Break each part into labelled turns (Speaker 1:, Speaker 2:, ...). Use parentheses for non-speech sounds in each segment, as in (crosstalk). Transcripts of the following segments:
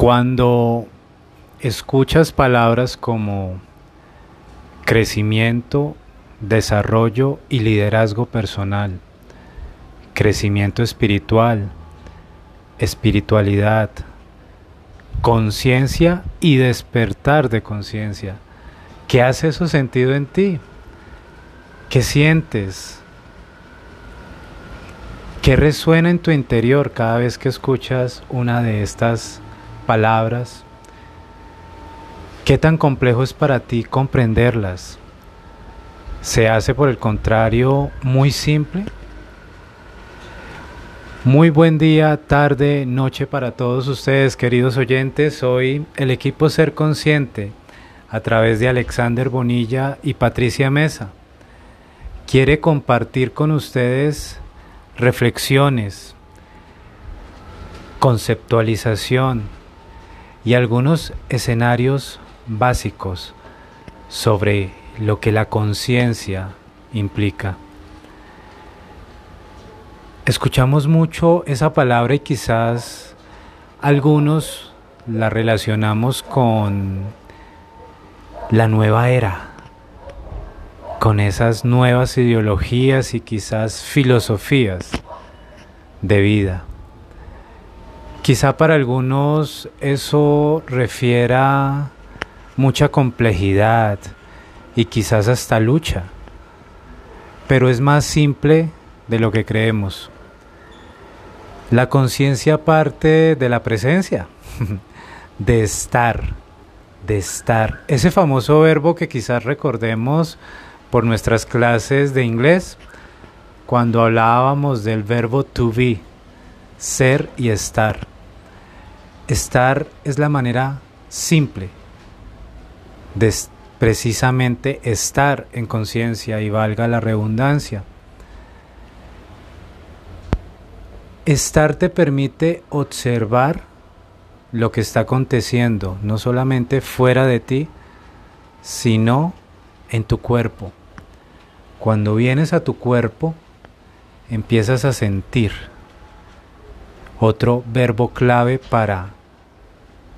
Speaker 1: Cuando escuchas palabras como crecimiento, desarrollo y liderazgo personal, crecimiento espiritual, espiritualidad, conciencia y despertar de conciencia. ¿Qué hace eso sentido en ti? ¿Qué sientes? ¿Qué resuena en tu interior cada vez que escuchas una de estas palabras? ¿Qué tan complejo es para ti comprenderlas? ¿Se hace por el contrario muy simple? Muy buen día, tarde, noche para todos ustedes, queridos oyentes. Hoy el equipo Ser Consciente, a través de Alexander Bonilla y Patricia Mesa, quiere compartir con ustedes reflexiones, conceptualización y algunos escenarios básicos sobre lo que la conciencia implica. Escuchamos mucho esa palabra y quizás algunos la relacionamos con la nueva era, con esas nuevas ideologías y quizás filosofías de vida. Quizá para algunos eso refiera mucha complejidad y quizás hasta lucha, pero es más simple de lo que creemos. La conciencia parte de la presencia, (laughs) de estar, de estar. Ese famoso verbo que quizás recordemos por nuestras clases de inglés, cuando hablábamos del verbo to be, ser y estar. Estar es la manera simple de precisamente estar en conciencia y valga la redundancia. Estar te permite observar lo que está aconteciendo, no solamente fuera de ti, sino en tu cuerpo. Cuando vienes a tu cuerpo, empiezas a sentir. Otro verbo clave para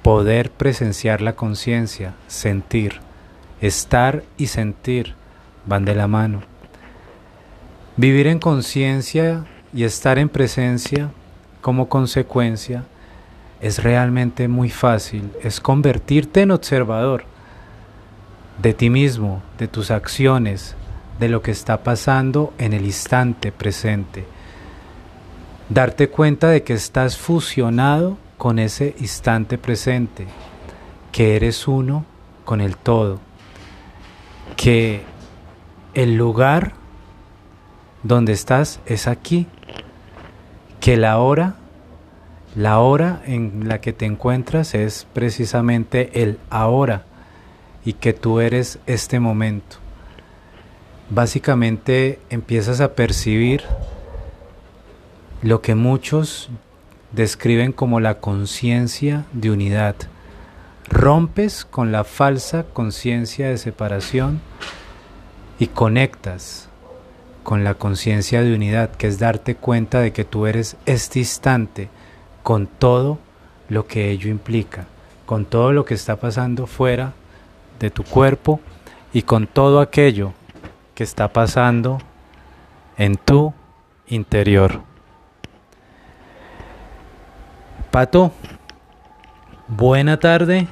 Speaker 1: poder presenciar la conciencia, sentir. Estar y sentir van de la mano. Vivir en conciencia y estar en presencia como consecuencia es realmente muy fácil, es convertirte en observador de ti mismo, de tus acciones, de lo que está pasando en el instante presente. Darte cuenta de que estás fusionado con ese instante presente, que eres uno con el todo, que el lugar donde estás es aquí que la hora, la hora en la que te encuentras es precisamente el ahora y que tú eres este momento. Básicamente empiezas a percibir lo que muchos describen como la conciencia de unidad. Rompes con la falsa conciencia de separación y conectas con la conciencia de unidad, que es darte cuenta de que tú eres este instante con todo lo que ello implica, con todo lo que está pasando fuera de tu cuerpo y con todo aquello que está pasando en tu interior. Pato, buena tarde.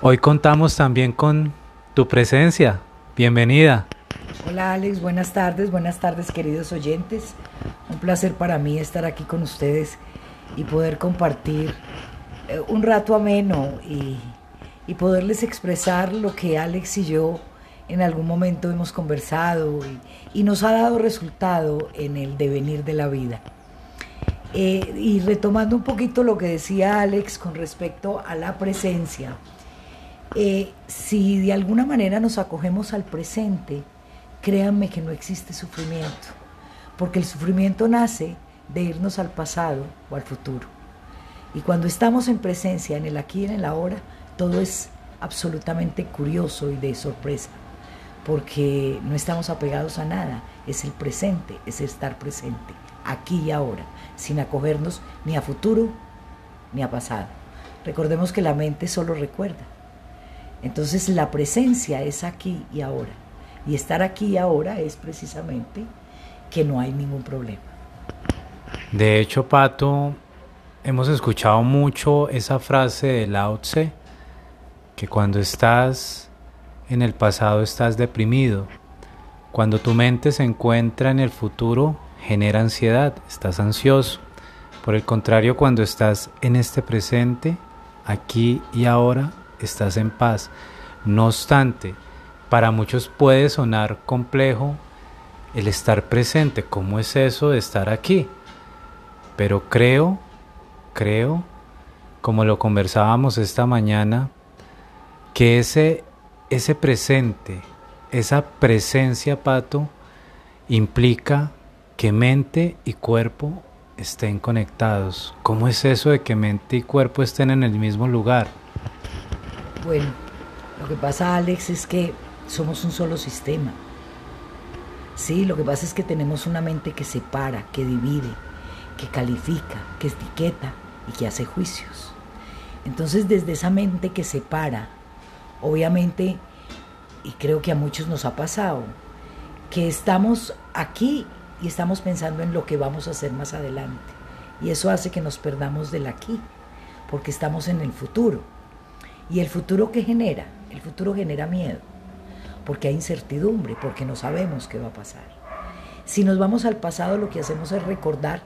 Speaker 1: Hoy contamos también con tu presencia. Bienvenida.
Speaker 2: Hola Alex, buenas tardes, buenas tardes queridos oyentes. Un placer para mí estar aquí con ustedes y poder compartir eh, un rato ameno y, y poderles expresar lo que Alex y yo en algún momento hemos conversado y, y nos ha dado resultado en el devenir de la vida. Eh, y retomando un poquito lo que decía Alex con respecto a la presencia, eh, si de alguna manera nos acogemos al presente, créanme que no existe sufrimiento, porque el sufrimiento nace de irnos al pasado o al futuro. Y cuando estamos en presencia, en el aquí y en el ahora, todo es absolutamente curioso y de sorpresa, porque no estamos apegados a nada, es el presente, es estar presente, aquí y ahora, sin acogernos ni a futuro ni ha pasado. Recordemos que la mente solo recuerda. Entonces la presencia es aquí y ahora. Y estar aquí y ahora es precisamente que no hay ningún problema.
Speaker 1: De hecho, Pato, hemos escuchado mucho esa frase de Lao Tse, que cuando estás en el pasado estás deprimido. Cuando tu mente se encuentra en el futuro, genera ansiedad, estás ansioso. Por el contrario, cuando estás en este presente, aquí y ahora, estás en paz. No obstante, para muchos puede sonar complejo el estar presente. ¿Cómo es eso de estar aquí? Pero creo, creo, como lo conversábamos esta mañana, que ese, ese presente, esa presencia, Pato, implica que mente y cuerpo estén conectados. ¿Cómo es eso de que mente y cuerpo estén en el mismo lugar?
Speaker 2: Bueno, lo que pasa, Alex, es que somos un solo sistema. Sí, lo que pasa es que tenemos una mente que separa, que divide, que califica, que etiqueta y que hace juicios. Entonces, desde esa mente que separa, obviamente, y creo que a muchos nos ha pasado, que estamos aquí y estamos pensando en lo que vamos a hacer más adelante. Y eso hace que nos perdamos del aquí, porque estamos en el futuro. ¿Y el futuro qué genera? El futuro genera miedo, porque hay incertidumbre, porque no sabemos qué va a pasar. Si nos vamos al pasado, lo que hacemos es recordar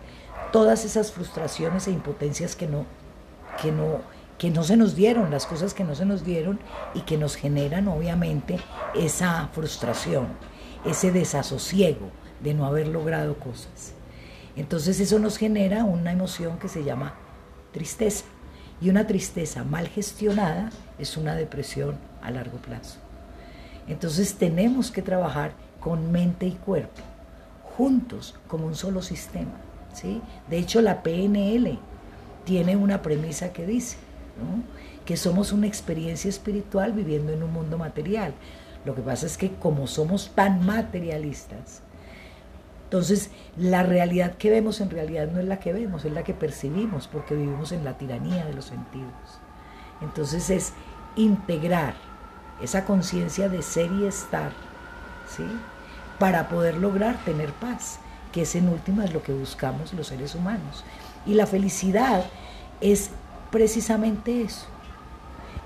Speaker 2: todas esas frustraciones e impotencias que no, que no, que no se nos dieron, las cosas que no se nos dieron y que nos generan obviamente esa frustración, ese desasosiego de no haber logrado cosas. Entonces eso nos genera una emoción que se llama tristeza. Y una tristeza mal gestionada es una depresión a largo plazo. Entonces tenemos que trabajar con mente y cuerpo, juntos, como un solo sistema. ¿sí? De hecho, la PNL tiene una premisa que dice que somos una experiencia espiritual viviendo en un mundo material. Lo que pasa es que como somos tan materialistas, entonces, la realidad que vemos en realidad no es la que vemos, es la que percibimos, porque vivimos en la tiranía de los sentidos. Entonces es integrar esa conciencia de ser y estar, ¿sí? Para poder lograr tener paz, que es en última lo que buscamos los seres humanos. Y la felicidad es precisamente eso,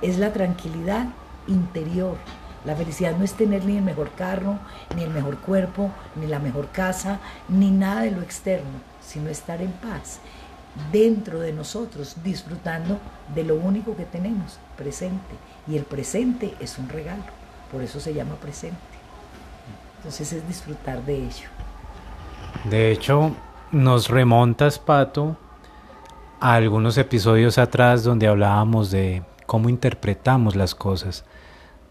Speaker 2: es la tranquilidad interior, la felicidad no es tener ni el mejor carro, ni el mejor cuerpo, ni la mejor casa, ni nada de lo externo, sino estar en paz dentro de nosotros, disfrutando de lo único que tenemos, presente. Y el presente es un regalo, por eso se llama presente. Entonces es disfrutar de ello.
Speaker 1: De hecho, nos remontas, Pato, a algunos episodios atrás donde hablábamos de cómo interpretamos las cosas.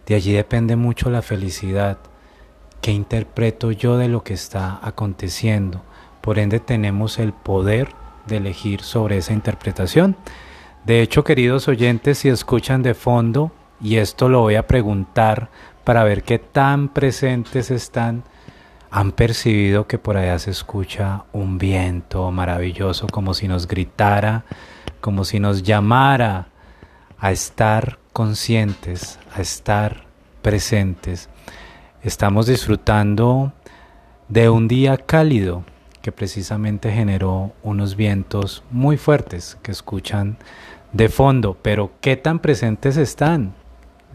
Speaker 1: De allí depende mucho la felicidad. ¿Qué interpreto yo de lo que está aconteciendo? Por ende tenemos el poder de elegir sobre esa interpretación. De hecho, queridos oyentes, si escuchan de fondo, y esto lo voy a preguntar para ver qué tan presentes están, han percibido que por allá se escucha un viento maravilloso, como si nos gritara, como si nos llamara a estar conscientes, a estar presentes. Estamos disfrutando de un día cálido que precisamente generó unos vientos muy fuertes que escuchan de fondo, pero ¿qué tan presentes están?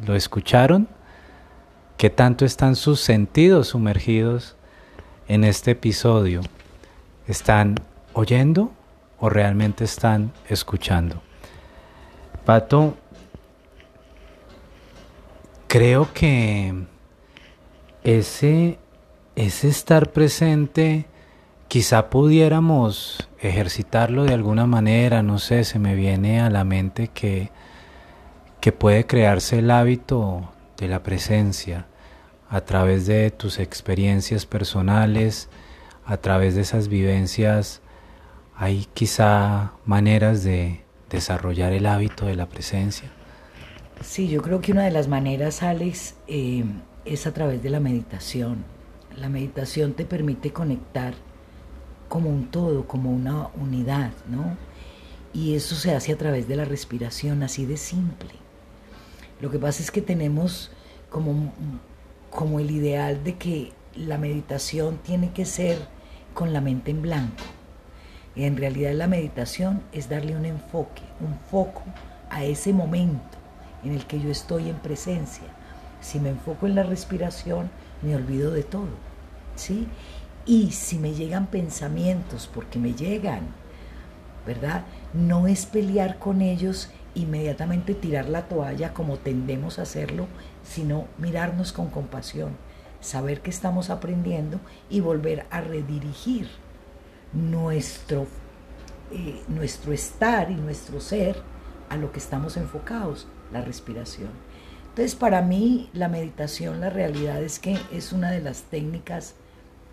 Speaker 1: ¿Lo escucharon? ¿Qué tanto están sus sentidos sumergidos en este episodio? ¿Están oyendo o realmente están escuchando? Pato, creo que ese, ese estar presente, quizá pudiéramos ejercitarlo de alguna manera, no sé, se me viene a la mente que, que puede crearse el hábito de la presencia a través de tus experiencias personales, a través de esas vivencias, hay quizá maneras de desarrollar el hábito de la presencia?
Speaker 2: Sí, yo creo que una de las maneras, Alex, eh, es a través de la meditación. La meditación te permite conectar como un todo, como una unidad, ¿no? Y eso se hace a través de la respiración, así de simple. Lo que pasa es que tenemos como, como el ideal de que la meditación tiene que ser con la mente en blanco. Y en realidad la meditación es darle un enfoque, un foco a ese momento en el que yo estoy en presencia. Si me enfoco en la respiración, me olvido de todo. ¿sí? Y si me llegan pensamientos, porque me llegan, ¿verdad? No es pelear con ellos, inmediatamente tirar la toalla como tendemos a hacerlo, sino mirarnos con compasión, saber que estamos aprendiendo y volver a redirigir nuestro, eh, nuestro estar y nuestro ser a lo que estamos enfocados, la respiración. Entonces, para mí, la meditación, la realidad es que es una de las técnicas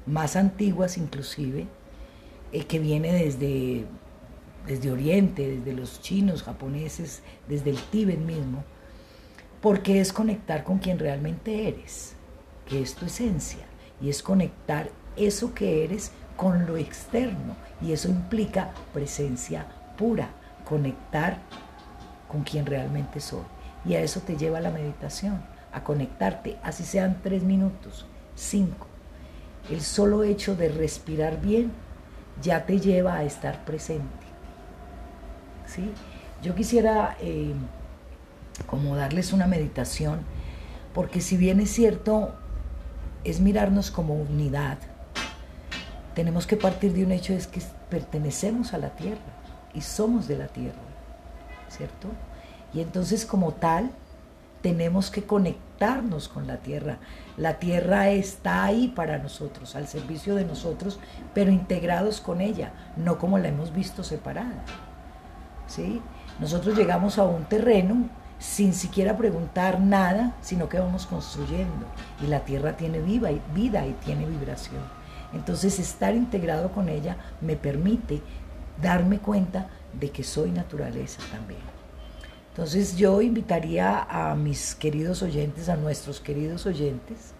Speaker 2: más antiguas inclusive, eh, que viene desde, desde Oriente, desde los chinos, japoneses, desde el Tíbet mismo, porque es conectar con quien realmente eres, que es tu esencia, y es conectar eso que eres con lo externo, y eso implica presencia pura, conectar con quien realmente soy. Y a eso te lleva la meditación, a conectarte, así sean tres minutos, cinco. El solo hecho de respirar bien ya te lleva a estar presente. ¿Sí? Yo quisiera eh, como darles una meditación, porque si bien es cierto, es mirarnos como unidad, tenemos que partir de un hecho, es que pertenecemos a la tierra y somos de la tierra. ¿Cierto? Y entonces como tal, tenemos que conectarnos con la tierra. La tierra está ahí para nosotros, al servicio de nosotros, pero integrados con ella, no como la hemos visto separada. ¿Sí? Nosotros llegamos a un terreno sin siquiera preguntar nada, sino que vamos construyendo. Y la tierra tiene viva vida y tiene vibración. Entonces estar integrado con ella me permite darme cuenta de que soy naturaleza también. Entonces yo invitaría a mis queridos oyentes, a nuestros queridos oyentes,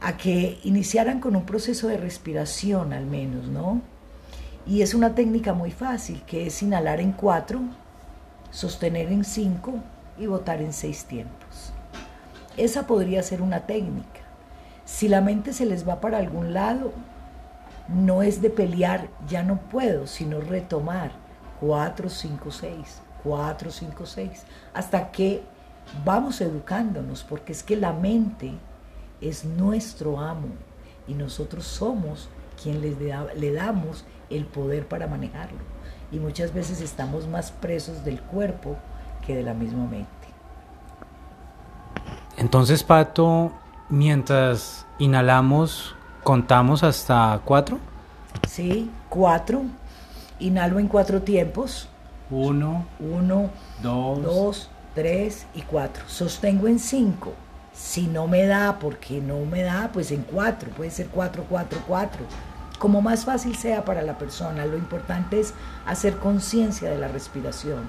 Speaker 2: a que iniciaran con un proceso de respiración al menos, ¿no? Y es una técnica muy fácil, que es inhalar en cuatro, sostener en cinco y botar en seis tiempos. Esa podría ser una técnica. Si la mente se les va para algún lado, no es de pelear, ya no puedo, sino retomar 4, 5, 6, 4, 5, 6, hasta que vamos educándonos, porque es que la mente es nuestro amo y nosotros somos quien le, le damos el poder para manejarlo. Y muchas veces estamos más presos del cuerpo que de la misma mente.
Speaker 1: Entonces, Pato, mientras inhalamos, ¿Contamos hasta cuatro?
Speaker 2: Sí, cuatro. Inhalo en cuatro tiempos.
Speaker 1: Uno.
Speaker 2: Uno.
Speaker 1: Dos.
Speaker 2: Dos, tres y cuatro. Sostengo en cinco. Si no me da, porque no me da, pues en cuatro. Puede ser cuatro, cuatro, cuatro. Como más fácil sea para la persona. Lo importante es hacer conciencia de la respiración.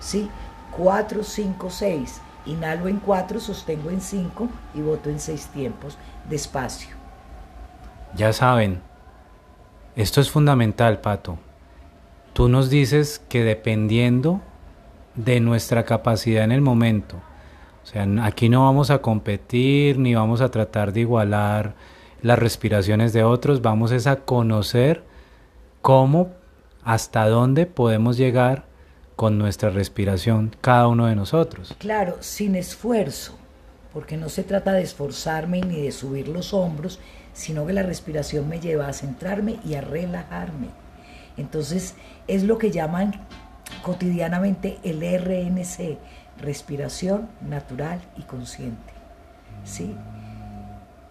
Speaker 2: ¿Sí? Cuatro, cinco, seis. Inhalo en cuatro, sostengo en cinco y voto en seis tiempos. Despacio.
Speaker 1: Ya saben, esto es fundamental, Pato. Tú nos dices que dependiendo de nuestra capacidad en el momento, o sea, aquí no vamos a competir ni vamos a tratar de igualar las respiraciones de otros, vamos es a conocer cómo, hasta dónde podemos llegar con nuestra respiración cada uno de nosotros.
Speaker 2: Claro, sin esfuerzo, porque no se trata de esforzarme ni de subir los hombros, sino que la respiración me lleva a centrarme y a relajarme. Entonces es lo que llaman cotidianamente el RNC, respiración natural y consciente. ¿Sí?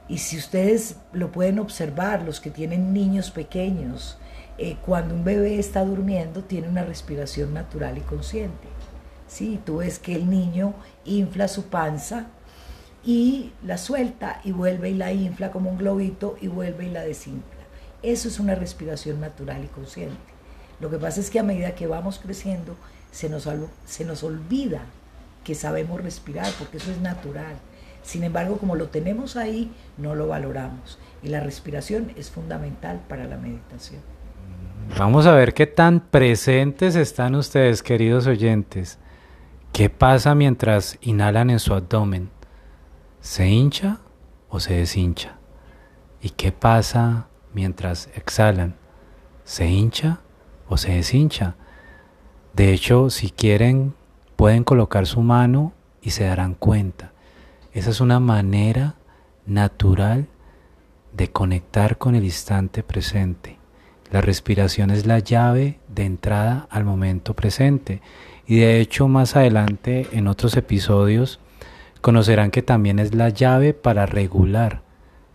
Speaker 2: Y si ustedes lo pueden observar, los que tienen niños pequeños, eh, cuando un bebé está durmiendo tiene una respiración natural y consciente. ¿Sí? Tú ves que el niño infla su panza y la suelta y vuelve y la infla como un globito y vuelve y la desinfla. Eso es una respiración natural y consciente. Lo que pasa es que a medida que vamos creciendo se nos, se nos olvida que sabemos respirar porque eso es natural. Sin embargo, como lo tenemos ahí, no lo valoramos. Y la respiración es fundamental para la meditación.
Speaker 1: Vamos a ver qué tan presentes están ustedes, queridos oyentes. ¿Qué pasa mientras inhalan en su abdomen? ¿Se hincha o se deshincha? ¿Y qué pasa mientras exhalan? ¿Se hincha o se deshincha? De hecho, si quieren, pueden colocar su mano y se darán cuenta. Esa es una manera natural de conectar con el instante presente. La respiración es la llave de entrada al momento presente. Y de hecho más adelante en otros episodios conocerán que también es la llave para regular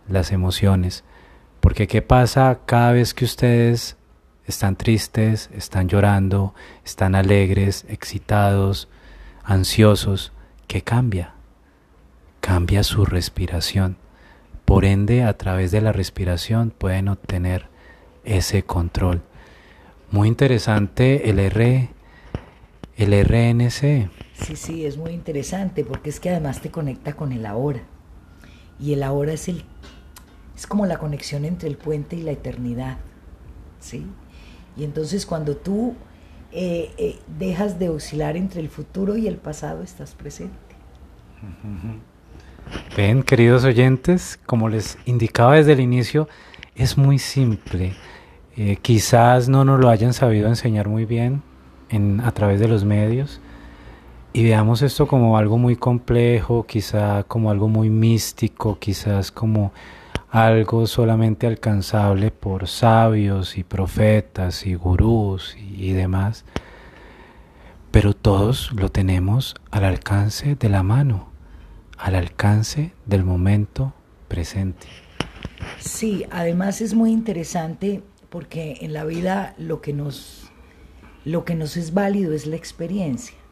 Speaker 1: las emociones. Porque ¿qué pasa cada vez que ustedes están tristes, están llorando, están alegres, excitados, ansiosos? ¿Qué cambia? Cambia su respiración. Por ende, a través de la respiración pueden obtener ese control. Muy interesante el R, el RNC.
Speaker 2: Sí, sí, es muy interesante porque es que además te conecta con el ahora. Y el ahora es el es como la conexión entre el puente y la eternidad. ¿Sí? Y entonces cuando tú eh, eh, dejas de oscilar entre el futuro y el pasado, estás presente.
Speaker 1: Ven, queridos oyentes, como les indicaba desde el inicio, es muy simple. Eh, quizás no nos lo hayan sabido enseñar muy bien en, a través de los medios y veamos esto como algo muy complejo, quizás como algo muy místico, quizás como algo solamente alcanzable por sabios y profetas y gurús y, y demás, pero todos lo tenemos al alcance de la mano, al alcance del momento presente.
Speaker 2: Sí, además es muy interesante porque en la vida lo que nos, lo que nos es válido es la experiencia.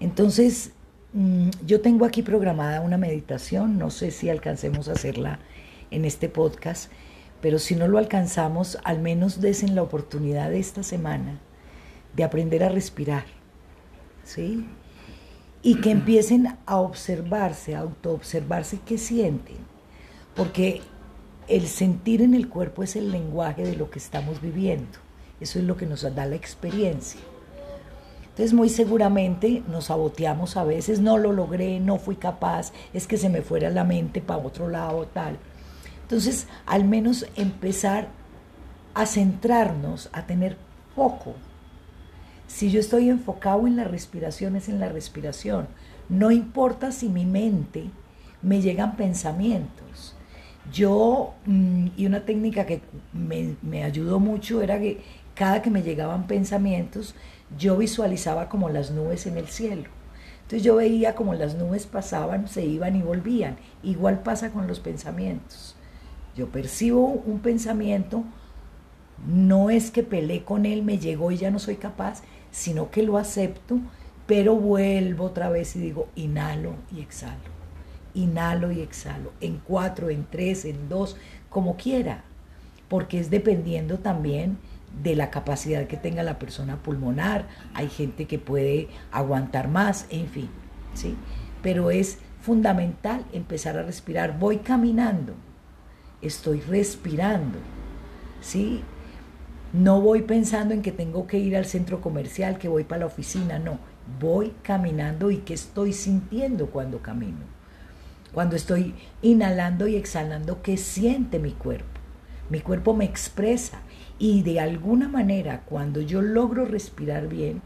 Speaker 2: Entonces, mm, yo tengo aquí programada una meditación, no sé si alcancemos a hacerla en este podcast, pero si no lo alcanzamos, al menos desen la oportunidad de esta semana de aprender a respirar, ¿sí? Y que empiecen a observarse, a autoobservarse qué sienten, porque el sentir en el cuerpo es el lenguaje de lo que estamos viviendo. Eso es lo que nos da la experiencia. Entonces muy seguramente nos saboteamos a veces, no lo logré, no fui capaz, es que se me fuera la mente para otro lado, tal. Entonces, al menos empezar a centrarnos, a tener foco. Si yo estoy enfocado en la respiración, es en la respiración. No importa si mi mente me llegan pensamientos. Yo, mm, y una técnica que me, ayudó mucho era que cada que me llegaban pensamientos, yo visualizaba como las nubes en el cielo. Entonces yo veía como las nubes pasaban, se iban y volvían. Igual pasa con los pensamientos. Yo percibo un pensamiento, no es que peleé con él, me llegó y ya no soy capaz, sino que lo acepto, pero vuelvo otra vez y digo, inhalo y exhalo inhalo y exhalo, en cuatro, en tres, en dos, como quiera, porque es dependiendo también de la capacidad que tenga la persona pulmonar, hay gente que puede aguantar más, en fin, ¿sí? Pero es fundamental empezar a respirar. Voy caminando, estoy respirando, ¿sí? No voy pensando en que tengo que ir al centro comercial, que voy para la oficina, no. Voy caminando y que estoy sintiendo cuando camino. Cuando estoy inhalando y exhalando, ¿qué siente mi cuerpo? Mi cuerpo me expresa y de alguna manera cuando yo logro respirar bien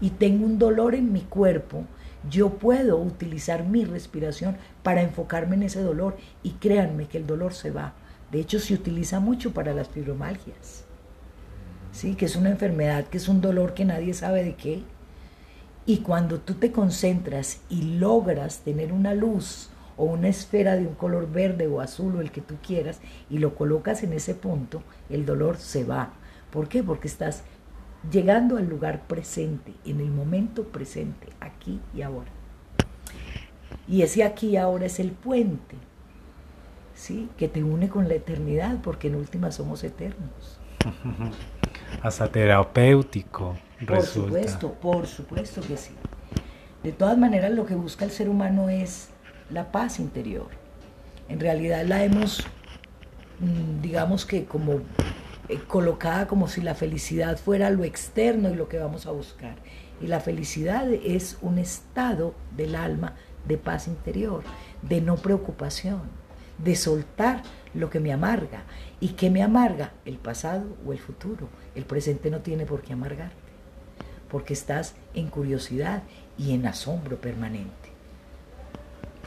Speaker 2: y tengo un dolor en mi cuerpo, yo puedo utilizar mi respiración para enfocarme en ese dolor y créanme que el dolor se va. De hecho, se utiliza mucho para las fibromalgias. ¿Sí? Que es una enfermedad, que es un dolor que nadie sabe de qué. Y cuando tú te concentras y logras tener una luz o una esfera de un color verde o azul o el que tú quieras y lo colocas en ese punto, el dolor se va. ¿Por qué? Porque estás llegando al lugar presente, en el momento presente, aquí y ahora. Y ese aquí y ahora es el puente, ¿sí? Que te une con la eternidad, porque en última somos eternos. (laughs)
Speaker 1: Hasta terapéutico.
Speaker 2: Por supuesto, por supuesto que sí. De todas maneras, lo que busca el ser humano es la paz interior. En realidad la hemos, mm, digamos que como eh, colocada como si la felicidad fuera lo externo y lo que vamos a buscar. Y la felicidad es un estado del alma de paz interior, de no preocupación, de soltar lo que me amarga. ¿Y qué me amarga? El pasado o el futuro. El presente no tiene por qué amargarte, porque estás en curiosidad y en asombro permanente.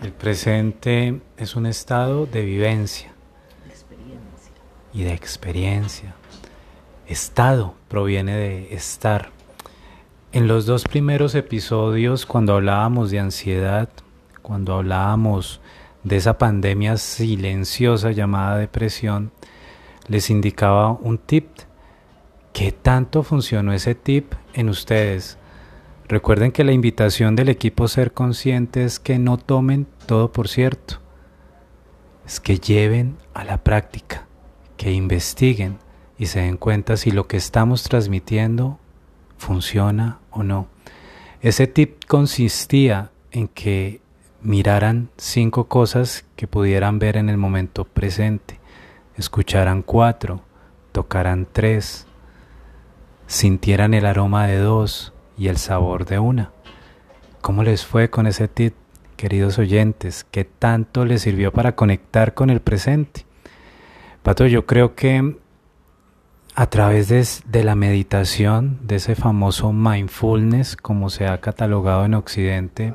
Speaker 1: El presente es un estado de vivencia y de experiencia. Estado proviene de estar. En los dos primeros episodios, cuando hablábamos de ansiedad, cuando hablábamos de esa pandemia silenciosa llamada depresión, les indicaba un tip. ¿Qué tanto funcionó ese tip en ustedes? Recuerden que la invitación del equipo Ser Consciente es que no tomen todo por cierto, es que lleven a la práctica, que investiguen y se den cuenta si lo que estamos transmitiendo funciona o no. Ese tip consistía en que miraran cinco cosas que pudieran ver en el momento presente, escucharan cuatro, tocaran tres, sintieran el aroma de dos y el sabor de una. ¿Cómo les fue con ese tip, queridos oyentes? ¿Qué tanto les sirvió para conectar con el presente? Pato, yo creo que a través de, de, la meditación, de ese famoso mindfulness, como se ha catalogado en Occidente,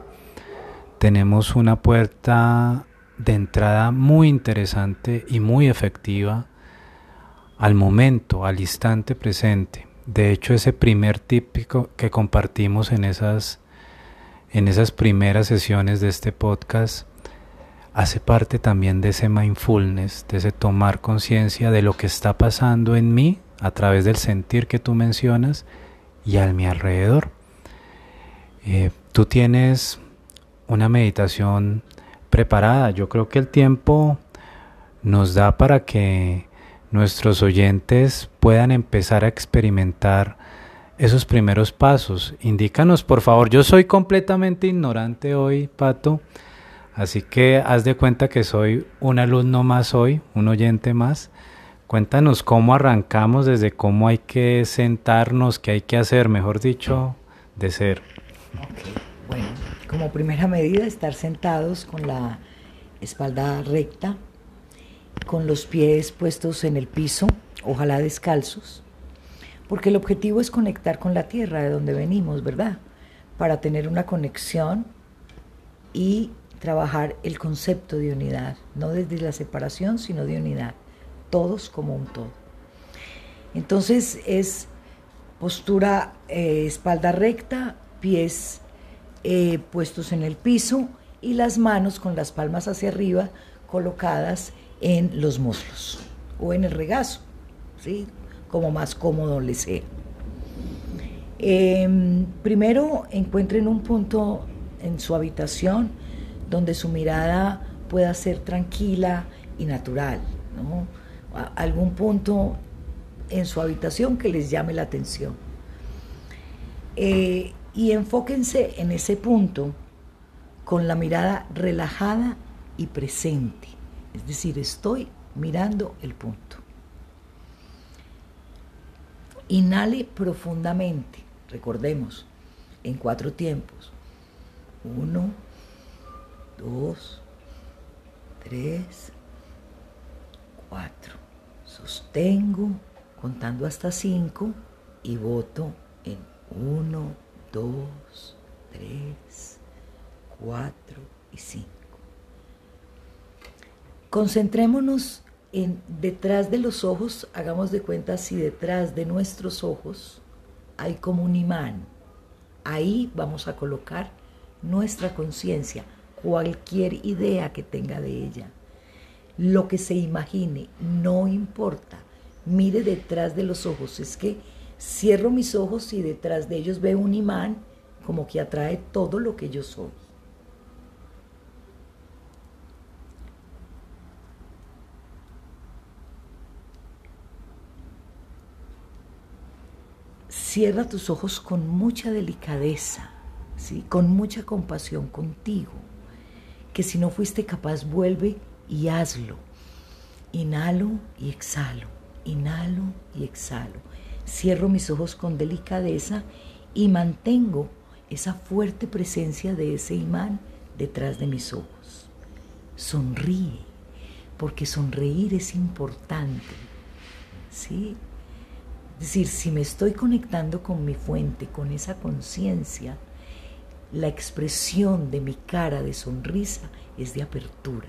Speaker 1: tenemos una puerta de entrada muy interesante y muy efectiva al momento, al instante presente. De hecho, ese primer típico que compartimos en esas, en esas primeras sesiones de este podcast hace parte también de ese mindfulness, de ese tomar conciencia de lo que está pasando en mí a través del sentir que tú mencionas y a mi alrededor. Eh, tú tienes una meditación preparada. Yo creo que el tiempo nos da para que nuestros oyentes puedan empezar a experimentar esos primeros pasos. Indícanos, por favor. Yo soy completamente ignorante hoy, Pato. Así que haz de cuenta que soy un alumno más hoy, un oyente más. Cuéntanos cómo arrancamos, desde cómo hay que sentarnos, qué hay que hacer, mejor dicho, de ser.
Speaker 2: Bueno, como primera medida, estar sentados con la espalda recta, con los pies puestos en el piso, ojalá descalzos, porque el objetivo es conectar con la tierra de donde venimos, ¿verdad? Para tener una conexión y trabajar el concepto de unidad, no desde la separación, sino de unidad, todos como un todo. Entonces es postura eh, espalda recta, pies eh, puestos en el piso y las manos con las palmas hacia arriba colocadas en los muslos o en el regazo, ¿sí? como más cómodo les sea. Em, primero encuentren un punto en su habitación donde su mirada pueda ser tranquila y natural, algún punto en su habitación que les llame la atención. Eh, y enfóquense en ese punto con la mirada relajada y presente. Es decir, estoy mirando el punto. Inhale profundamente, recordemos, en cuatro tiempos. Uno, dos, tres, cuatro. Sostengo contando hasta cinco y voto en uno, dos, tres, cuatro y cinco. Concentrémonos en detrás de los ojos, hagamos de cuenta si detrás de nuestros ojos hay como un imán. Ahí vamos a colocar nuestra conciencia, cualquier idea que tenga de ella. Lo que se imagine, no importa. Mire detrás de los ojos. Es que Cierro mis ojos y detrás de ellos veo un imán como que atrae todo lo que yo soy. Cierra tus ojos con mucha delicadeza, ¿sí? con mucha compasión contigo, que si no fuiste capaz vuelve y hazlo. Inhalo y exhalo, Inhalo y exhalo. Cierro mis ojos con delicadeza y mantengo esa fuerte presencia de ese imán detrás de mis ojos. Sonríe, porque sonreír es importante. ¿Sí? Es decir, si me estoy conectando con mi fuente, con esa conciencia, la expresión de mi cara de sonrisa es de apertura.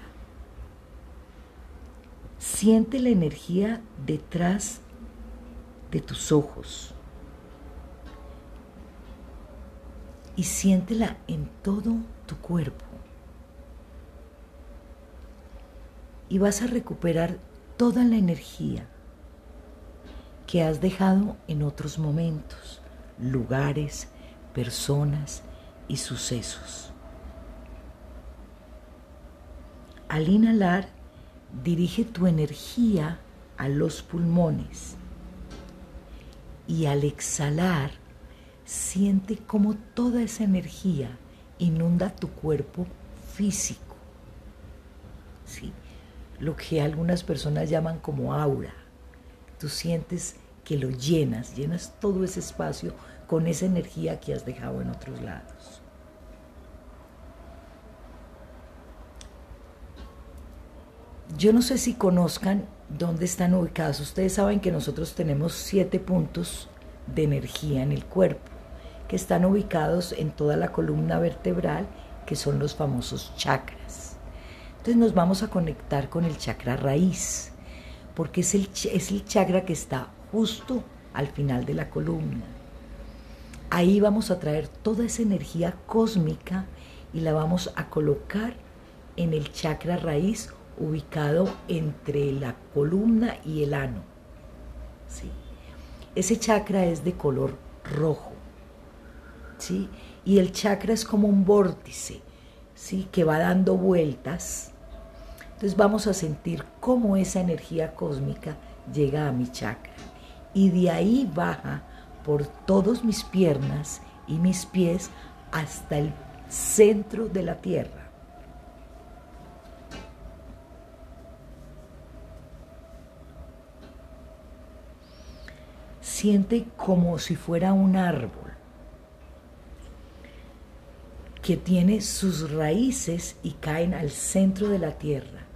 Speaker 2: Siente la energía detrás de tus ojos y siéntela en todo tu cuerpo. Y vas a recuperar toda la energía que has dejado en otros momentos, lugares, personas y sucesos. Al inhalar, dirige tu energía a los pulmones y al exhalar, siente cómo toda esa energía inunda tu cuerpo físico. ¿sí? Lo que algunas personas llaman como aura. Tú sientes que lo llenas, llenas todo ese espacio con esa energía que has dejado en otros lados. Yo no sé si conozcan dónde están ubicados. Ustedes saben que nosotros tenemos siete puntos de energía en el cuerpo, que están ubicados en toda la columna vertebral, que son los famosos chakras. Entonces nos vamos a conectar con el chakra raíz, porque es el, es el chakra que está justo al final de la columna. Ahí vamos a traer toda esa energía cósmica y la vamos a colocar en el chakra raíz ubicado entre la columna y el ano. ¿sí? Ese chakra es de color rojo. ¿sí? Y el chakra es como un vórtice ¿sí? que va dando vueltas. Entonces vamos a sentir cómo esa energía cósmica llega a mi chakra. Y de ahí baja por todas mis piernas y mis pies hasta el centro de la tierra. siente como si fuera un árbol que tiene sus raíces y caen al centro de la tierra.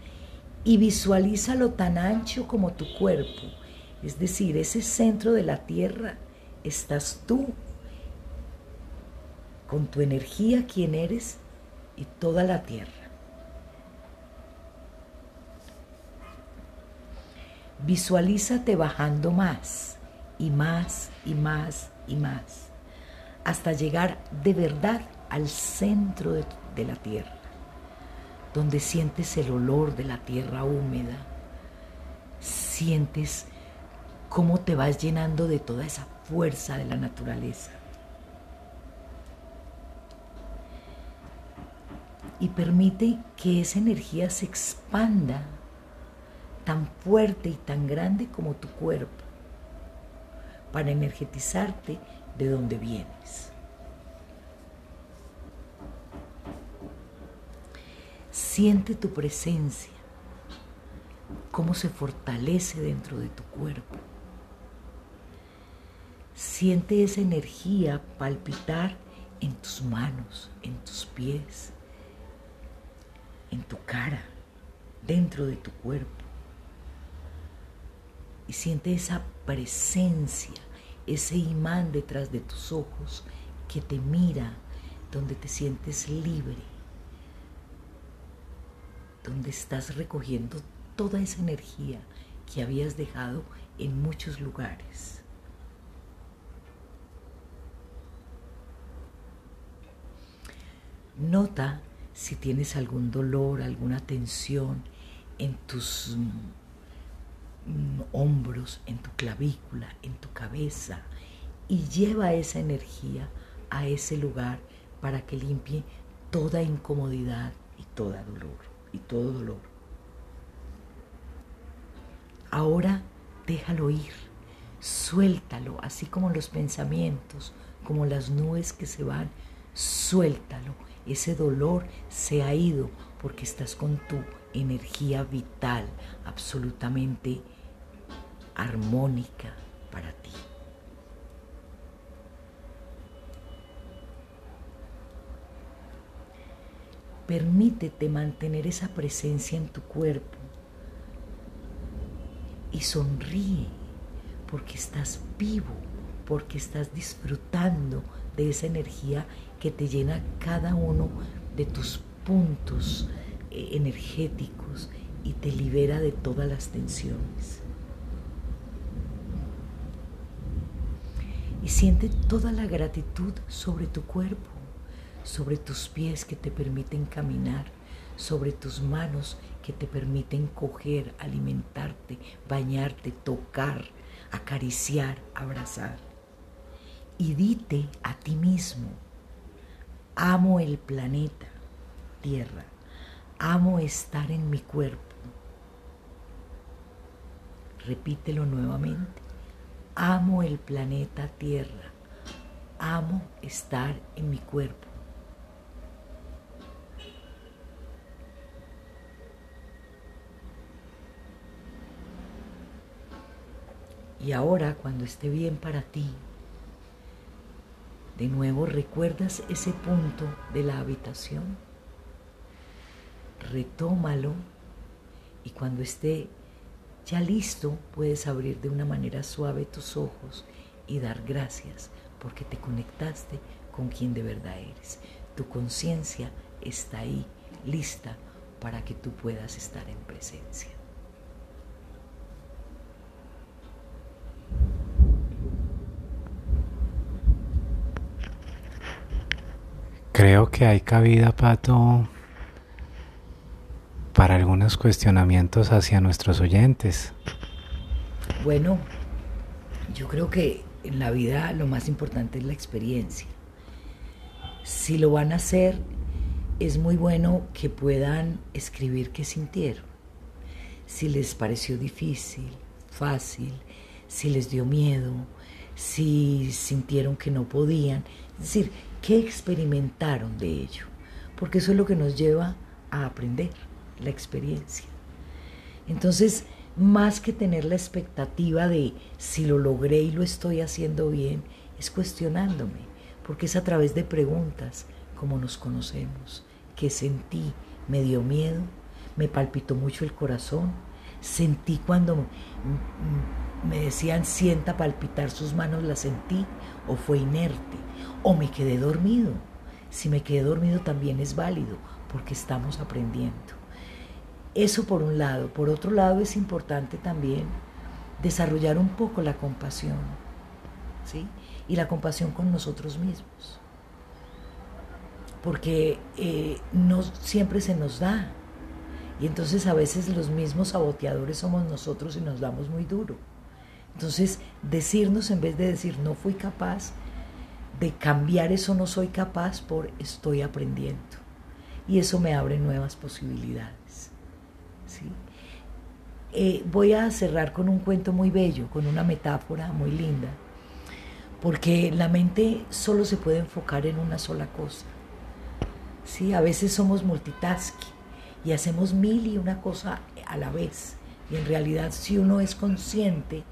Speaker 2: Y visualízalo tan ancho como tu cuerpo. Es decir, ese centro de la tierra estás tú, con tu energía, quien eres, y toda la tierra. Visualízate bajando más y más y más y más, hasta llegar de verdad al centro de, de la tierra, donde sientes el olor de la tierra húmeda, sientes cómo te vas llenando de toda esa fuerza de la naturaleza. Y permite que esa energía se expanda tan fuerte y tan grande como tu cuerpo para energetizarte de donde vienes. Siente tu presencia, cómo se fortalece dentro de tu cuerpo. Siente esa energía palpitar en tus manos, en tus pies, en tu cara, dentro de tu cuerpo. Y siente esa presencia, ese imán detrás de tus ojos que te mira, donde te sientes libre, donde estás recogiendo toda esa energía que habías dejado en muchos lugares. Nota si tienes algún dolor, alguna tensión en tus hombros, en tu clavícula, en tu cabeza y lleva esa energía a ese lugar para que limpie toda incomodidad y toda dolor y todo dolor. Ahora déjalo ir, suéltalo, así como los pensamientos, como las nubes que se van, suéltalo. Ese dolor se ha ido porque estás con tu energía vital absolutamente armónica para ti. Permítete mantener esa presencia en tu cuerpo y sonríe porque estás vivo, porque estás disfrutando de esa energía que te llena cada uno de tus puntos eh, energéticos y te libera de todas las tensiones. Y siente toda la gratitud sobre tu cuerpo, sobre tus pies que te permiten caminar, sobre tus manos que te permiten coger, alimentarte, bañarte, tocar, acariciar, abrazar. Y dite a ti mismo, amo el planeta, Tierra, amo estar en mi cuerpo. Repítelo nuevamente, amo el planeta Tierra, amo estar en mi cuerpo. Y ahora, cuando esté bien para ti, de nuevo recuerdas ese punto de la habitación, retómalo y cuando esté ya listo puedes abrir de una manera suave tus ojos y dar gracias porque te conectaste con quien de verdad eres. Tu conciencia está ahí, lista para que tú puedas estar en presencia.
Speaker 1: Creo que hay cabida, Pato, para algunos cuestionamientos hacia nuestros oyentes.
Speaker 2: Bueno, yo creo que en la vida lo más importante es la experiencia. Si lo van a hacer, es muy bueno que puedan escribir qué sintieron. Si les pareció difícil, fácil, si les dio miedo, si sintieron que no podían. Es decir, ¿Qué experimentaron de ello? Porque eso es lo que nos lleva a aprender, la experiencia. Entonces, más que tener la expectativa de si lo logré y lo estoy haciendo bien, es cuestionándome, porque es a través de preguntas como nos conocemos. ¿Qué sentí? ¿Me dio miedo? ¿Me palpitó mucho el corazón? ¿Sentí cuando me decían sienta palpitar sus manos, la sentí? ¿O fue inerte? O me quedé dormido. Si me quedé dormido también es válido porque estamos aprendiendo. Eso por un lado. Por otro lado es importante también desarrollar un poco la compasión, ¿sí? Y la compasión con nosotros mismos. Porque eh, no siempre se nos da. Y entonces a veces los mismos saboteadores somos nosotros y nos damos muy duro. Entonces, decirnos en vez de decir no fui capaz, de cambiar eso no soy capaz por estoy aprendiendo. Y eso me abre nuevas posibilidades. ¿sí? Eh, voy a cerrar con un cuento muy bello, con una metáfora muy linda, porque la mente solo se puede enfocar en una sola cosa. ¿sí? A veces somos multitasking y hacemos mil y una cosa a la vez. Y en realidad si uno es consciente,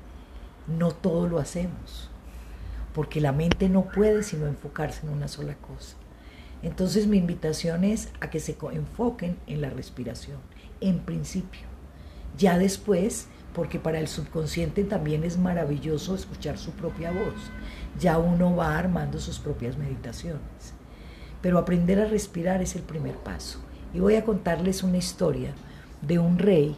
Speaker 2: no todo lo hacemos porque la mente no puede sino enfocarse en una sola cosa. Entonces mi invitación es a que se enfoquen en la respiración, en principio. Ya después, porque para el subconsciente también es maravilloso escuchar su propia voz, ya uno va armando sus propias meditaciones. Pero aprender a respirar es el primer paso. Y voy a contarles una historia de un rey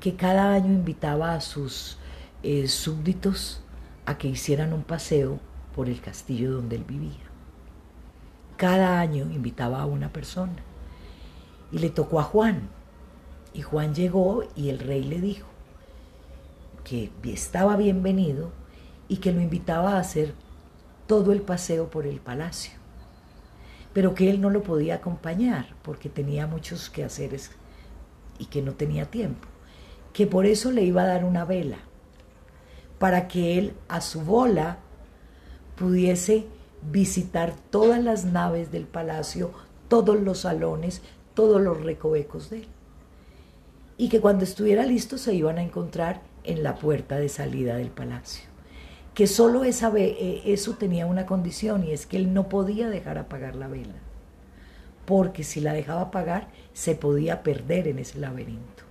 Speaker 2: que cada año invitaba a sus eh, súbditos a que hicieran un paseo por el castillo donde él vivía. Cada año invitaba a una persona y le tocó a Juan. Y Juan llegó y el rey le dijo que estaba bienvenido y que lo invitaba a hacer todo el paseo por el palacio, pero que él no lo podía acompañar porque tenía muchos quehaceres y que no tenía tiempo, que por eso le iba a dar una vela, para que él a su bola pudiese visitar todas las naves del palacio, todos los salones, todos los recovecos de él. Y que cuando estuviera listo se iban a encontrar en la puerta de salida del palacio. Que solo esa eh, eso tenía una condición y es que él no podía dejar apagar la vela, porque si la dejaba apagar se podía perder en ese laberinto.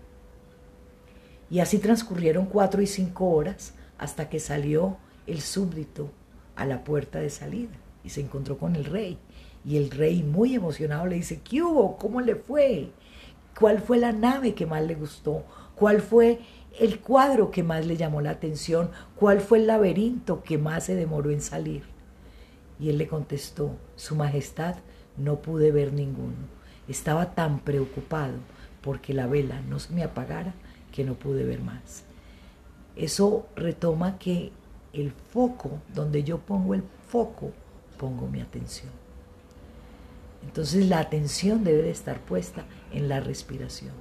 Speaker 2: Y así transcurrieron cuatro y cinco horas hasta que salió el súbdito a la puerta de salida y se encontró con el rey. Y el rey, muy emocionado, le dice, ¿qué hubo? ¿Cómo le fue? ¿Cuál fue la nave que más le gustó? ¿Cuál fue el cuadro que más le llamó la atención? ¿Cuál fue el laberinto que más se demoró en salir? Y él le contestó, Su Majestad, no pude ver ninguno. Estaba tan preocupado porque la vela no se me apagara que no pude ver más. Eso retoma que el foco, donde yo pongo el foco, pongo mi atención. Entonces la atención debe de estar puesta en la respiración.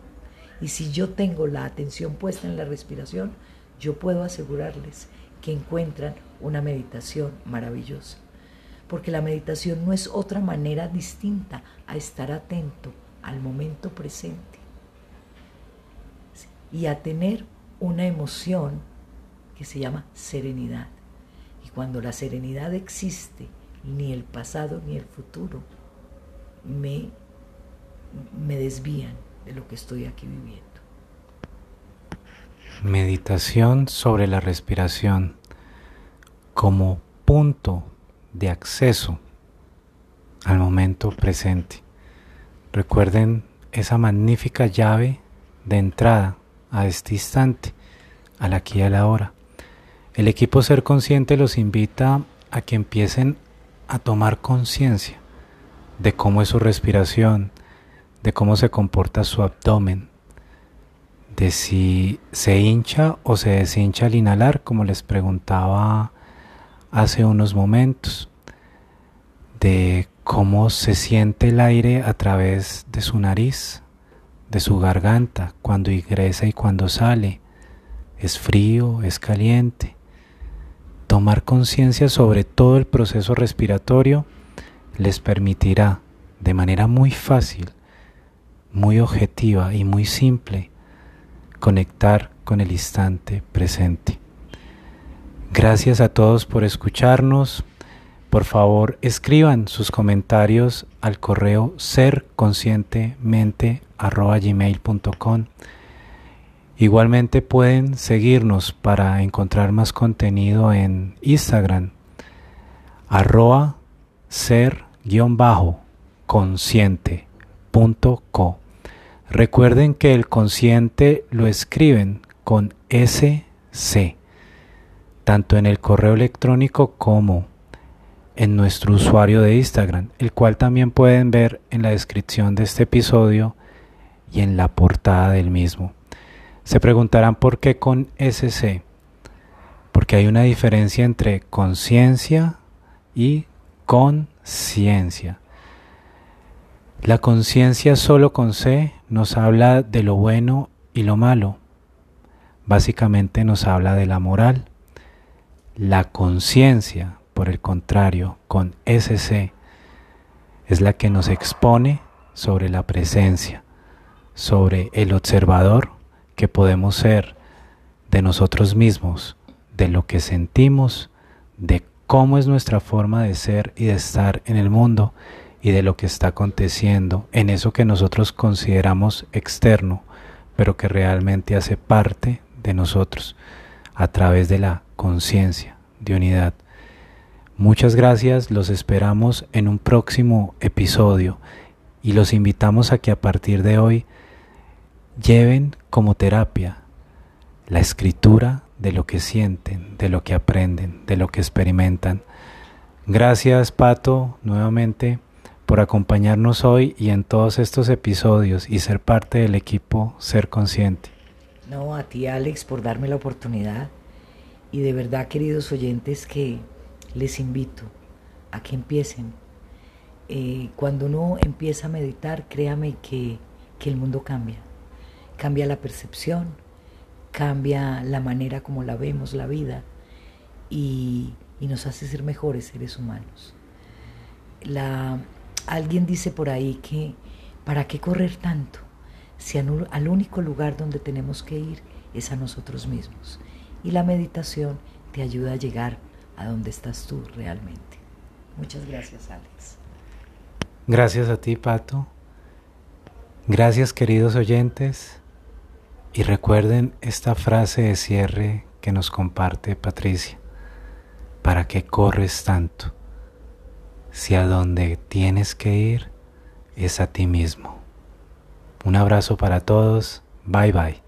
Speaker 2: Y si yo tengo la atención puesta en la respiración, yo puedo asegurarles que encuentran una meditación maravillosa. Porque la meditación no es otra manera distinta a estar atento al momento presente y a tener una emoción que se llama serenidad. Y cuando la serenidad existe, ni el pasado ni el futuro me, me desvían de lo que estoy aquí viviendo.
Speaker 1: Meditación sobre la respiración como punto de acceso al momento presente. Recuerden esa magnífica llave de entrada a este instante, al aquí y a la hora. El equipo Ser Consciente los invita a que empiecen a tomar conciencia de cómo es su respiración, de cómo se comporta su abdomen, de si se hincha o se deshincha al inhalar, como les preguntaba hace unos momentos, de cómo se siente el aire a través de su nariz, de su garganta, cuando ingresa y cuando sale. Es frío, es caliente. Tomar conciencia sobre todo el proceso respiratorio les permitirá de manera muy fácil, muy objetiva y muy simple conectar con el instante presente. Gracias a todos por escucharnos. Por favor, escriban sus comentarios al correo serconscientemente.gmail.com. Onscientemente pueden seguirnos para encontrar más contenido en Instagram, arroba ser-consciente.co. Recuerden que el consciente lo escriben con SC, tanto en el correo electrónico como en nuestro usuario de Instagram, el cual también pueden ver en la descripción de este episodio y en la portada del mismo. Se preguntarán por qué con SC, porque hay una diferencia entre conciencia y conciencia. La conciencia solo con C nos habla de lo bueno y lo malo. Básicamente nos habla de la moral. La conciencia por el contrario, con SC, es la que nos expone sobre la presencia, sobre el observador que podemos ser de nosotros mismos, de lo que sentimos, de cómo es nuestra forma de ser y de estar en el mundo y de lo que está aconteciendo en eso que nosotros consideramos externo, pero que realmente hace parte de nosotros a través de la conciencia de unidad. Muchas gracias, los esperamos en un próximo episodio y los invitamos a que a partir de hoy lleven como terapia la escritura de lo que sienten, de lo que aprenden, de lo que experimentan. Gracias Pato nuevamente por acompañarnos hoy y en todos estos episodios y ser parte del equipo Ser Consciente.
Speaker 2: No, a ti Alex por darme la oportunidad y de verdad queridos oyentes que les invito a que empiecen. Eh, cuando uno empieza a meditar, créame que, que el mundo cambia. Cambia la percepción, cambia la manera como la vemos, la vida, y, nos hace ser mejores seres humanos. La, alguien dice por ahí que, ¿para qué correr tanto? Si al único lugar donde tenemos que ir es a nosotros mismos. Y la meditación te ayuda a llegar a donde estás tú realmente. Muchas gracias, Alex.
Speaker 1: Gracias a ti, Pato. Gracias, queridos oyentes. Y recuerden esta frase de cierre que nos comparte Patricia. ¿Para qué corres tanto? Si a donde tienes que ir es a ti mismo. Un abrazo para todos. Bye bye.